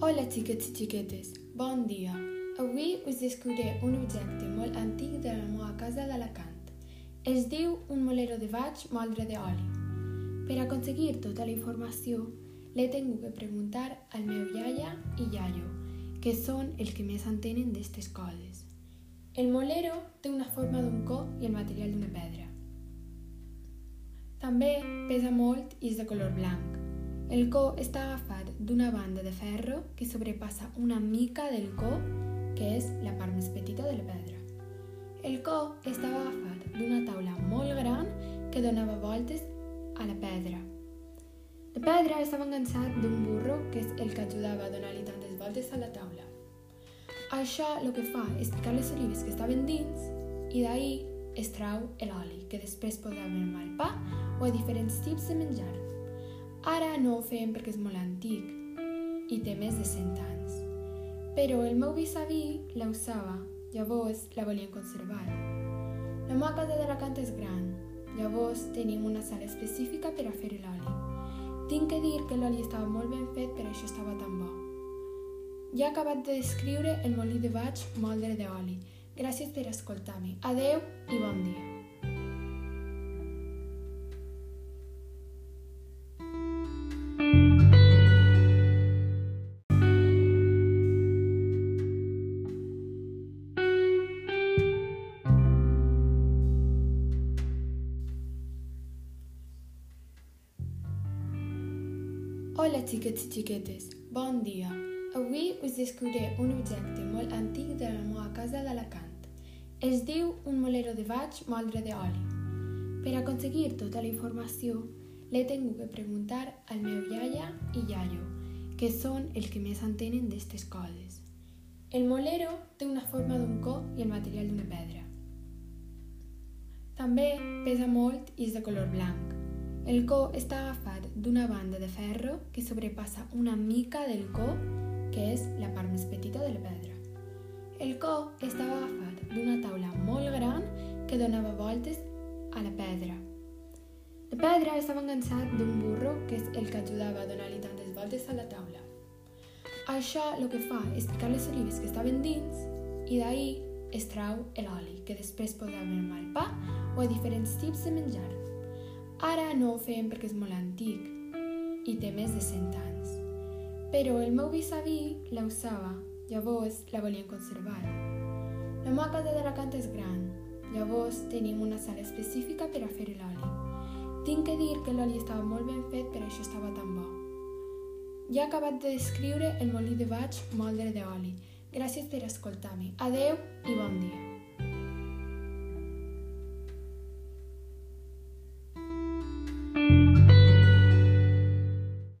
Hola xiquets i xiquetes, bon dia. Avui us descobriré un objecte molt antic de la meva casa d'Alacant. Es diu un molero de vaig moldre d'oli. Per aconseguir tota la informació, l'he tingut que preguntar al meu iaia i iaio, que són els que més entenen d'aquestes coses. El molero té una forma d'un co i el material d'una pedra. També pesa molt i és de color blanc. El co està agafat d'una banda de ferro que sobrepassa una mica del co, que és la part més petita de la pedra. El co estava agafat d'una taula molt gran que donava voltes a la pedra. La pedra estava enganxat d'un burro que és el que ajudava a donar-li tantes voltes a la taula. Això el que fa és picar les olives que estaven dins i d'ahir es trau l'oli, que després posàvem al pa o a diferents tips de menjar. Ara no ho fem perquè és molt antic i té més de 100 anys. Però el meu bisaví la usava, llavors la volien conservar. La meva casa de la canta és gran, llavors tenim una sala específica per a fer l'oli. Tinc que dir que l'oli estava molt ben fet, per això estava tan bo. Ja he acabat de descriure el molí de vaig moldre d'oli. Gràcies per escoltar-me. Adeu i bon dia. Hola xiquets i xiquetes, bon dia. Avui us descobriré un objecte molt antic de la meva casa d'Alacant. Es diu un molero de vaig moldre d'oli. Per aconseguir tota la informació, l'he tingut que preguntar al meu iaia i iaio, que són els que més entenen d'aquestes coses. El molero té una forma d'un co i el material d'una pedra. També pesa molt i és de color blanc. El co està agafat d'una banda de ferro que sobrepassa una mica del co, que és la part més petita de la pedra. El co estava agafat d'una taula molt gran que donava voltes a la pedra. La pedra estava enganxat d'un burro que és el que ajudava a donar-li tantes voltes a la taula. Això el que fa és picar les olives que estaven dins i d'ahir es trau l'oli, que després posàvem al pa o a diferents tips de menjar. Ara no ho fem perquè és molt antic i té més de 100 anys. Però el meu bisaví la usava, llavors la volien conservar. La meva casa de la canta és gran, llavors tenim una sala específica per a fer l'oli. Tinc que dir que l'oli estava molt ben fet, per això estava tan bo. Ja he acabat de descriure el molí de vaig moldre d'oli. Gràcies per escoltar-me. Adeu i bon dia.